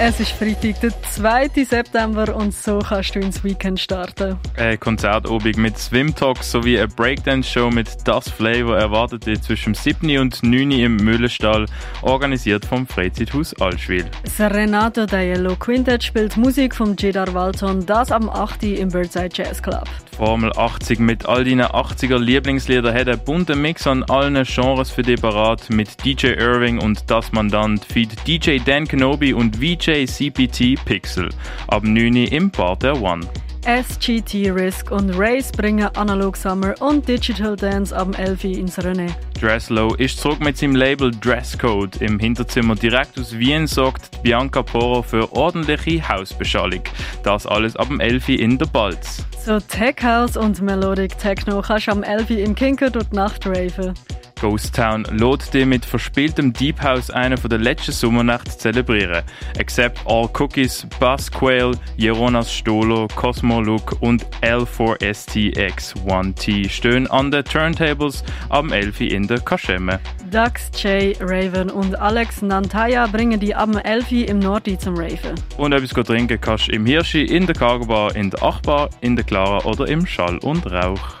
Es ist Freitag, der 2. September und so kannst du ins Weekend starten. Ein Konzertabend mit Swim Talks sowie eine Breakdance-Show mit Das Flavor erwartet dich zwischen 7 und 9 im Mühlenstall, organisiert vom Freizeithaus Allschwil. Renato D'Aiello Quintet spielt Musik vom Jedar Walton, das am 8. im Birdside Jazz Club. Die Formel 80 mit all deinen 80er Lieblingsliedern hat einen bunten Mix an allen Genres für dich parat mit DJ Irving und Das Mandant, feed DJ Dan Kenobi und VJ CPT Pixel. Ab 9 im Bar der One. SGT Risk und Race bringen Analog Summer und Digital Dance am 11. ins René. Dresslow ist zurück mit seinem Label Dresscode. Im Hinterzimmer direkt aus Wien sorgt Bianca Poro für ordentliche Hausbeschallung. Das alles ab dem 11. in der Balz. So Tech House und Melodic Techno kannst du am 11. im Kinker durch die Nacht raven. Ghost Town lädt dir mit verspieltem Deep House eine von der letzten Sommernacht zelebrieren. Except All Cookies, Buzz Quail, Jeronas Stolo, Cosmo Look und L4STX1T stehen an den Turntables am 11. in der Kaschemme. Dax, Jay, Raven und Alex Nantaya bringen die am 11. im Nordi zum Raven. Und etwas trinken kannst du im Hirschi, in der Cargo Bar, in der Achbar, in der Clara oder im Schall und Rauch.